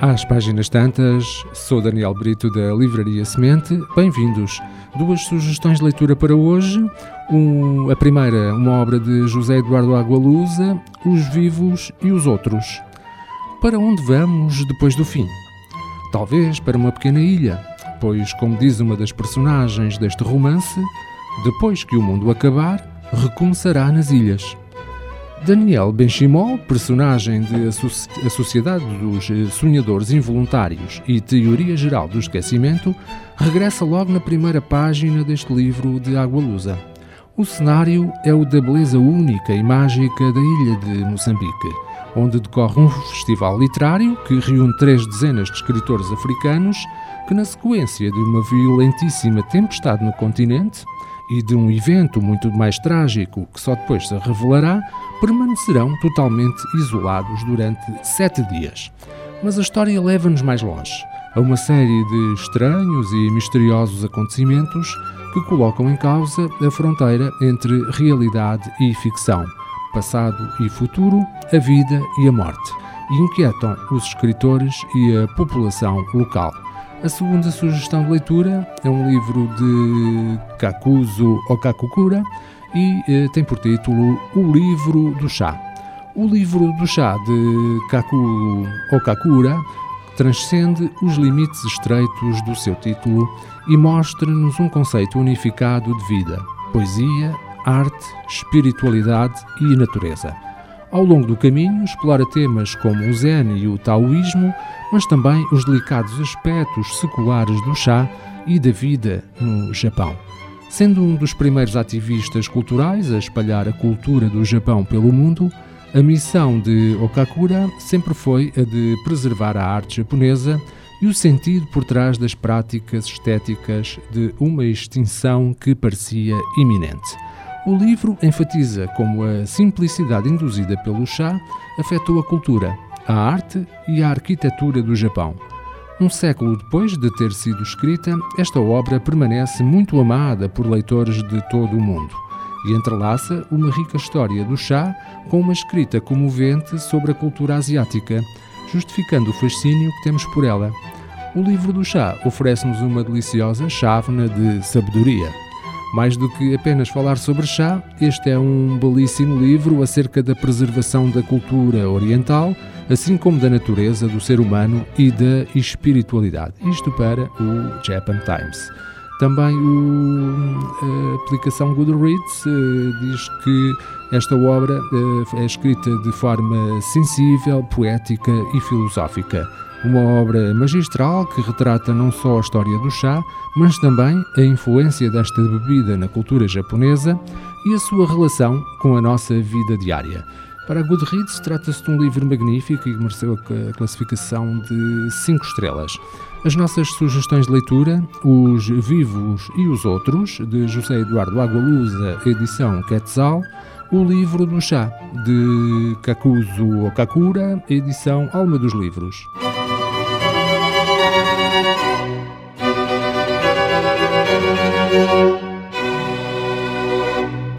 Às páginas tantas, sou Daniel Brito da Livraria Semente. Bem-vindos. Duas sugestões de leitura para hoje. Um, a primeira, uma obra de José Eduardo Agualusa, Os Vivos e os Outros. Para onde vamos depois do fim? Talvez para uma pequena ilha, pois, como diz uma das personagens deste romance, depois que o mundo acabar, recomeçará nas ilhas. Daniel Benchimol, personagem de A Sociedade dos eh, Sonhadores Involuntários e Teoria Geral do Esquecimento, regressa logo na primeira página deste livro de Água Lusa. O cenário é o da beleza única e mágica da ilha de Moçambique, onde decorre um festival literário que reúne três dezenas de escritores africanos que, na sequência de uma violentíssima tempestade no continente, e de um evento muito mais trágico que só depois se revelará, permanecerão totalmente isolados durante sete dias. Mas a história leva-nos mais longe, a uma série de estranhos e misteriosos acontecimentos que colocam em causa a fronteira entre realidade e ficção, passado e futuro, a vida e a morte, e inquietam os escritores e a população local. A segunda sugestão de leitura é um livro de Kakuzo Okakukura e eh, tem por título O Livro do Chá. O livro do chá de Kaku Okakura transcende os limites estreitos do seu título e mostra-nos um conceito unificado de vida, poesia, arte, espiritualidade e natureza. Ao longo do caminho, explora temas como o Zen e o Taoísmo, mas também os delicados aspectos seculares do chá e da vida no Japão. Sendo um dos primeiros ativistas culturais a espalhar a cultura do Japão pelo mundo, a missão de Okakura sempre foi a de preservar a arte japonesa e o sentido por trás das práticas estéticas de uma extinção que parecia iminente. O livro enfatiza como a simplicidade induzida pelo chá afetou a cultura, a arte e a arquitetura do Japão. Um século depois de ter sido escrita, esta obra permanece muito amada por leitores de todo o mundo e entrelaça uma rica história do chá com uma escrita comovente sobre a cultura asiática, justificando o fascínio que temos por ela. O livro do chá oferece-nos uma deliciosa chávena de sabedoria. Mais do que apenas falar sobre chá, este é um belíssimo livro acerca da preservação da cultura oriental, assim como da natureza do ser humano e da espiritualidade. Isto para o Japan Times. Também o, a aplicação Goodreads uh, diz que esta obra uh, é escrita de forma sensível, poética e filosófica. Uma obra magistral que retrata não só a história do chá, mas também a influência desta bebida na cultura japonesa e a sua relação com a nossa vida diária. Para a Goodreads, trata-se de um livro magnífico e mereceu a classificação de 5 estrelas. As nossas sugestões de leitura, Os Vivos e os Outros, de José Eduardo Agualusa, edição Quetzal, O Livro do Chá, de Kakuzu Okakura, edição Alma dos Livros.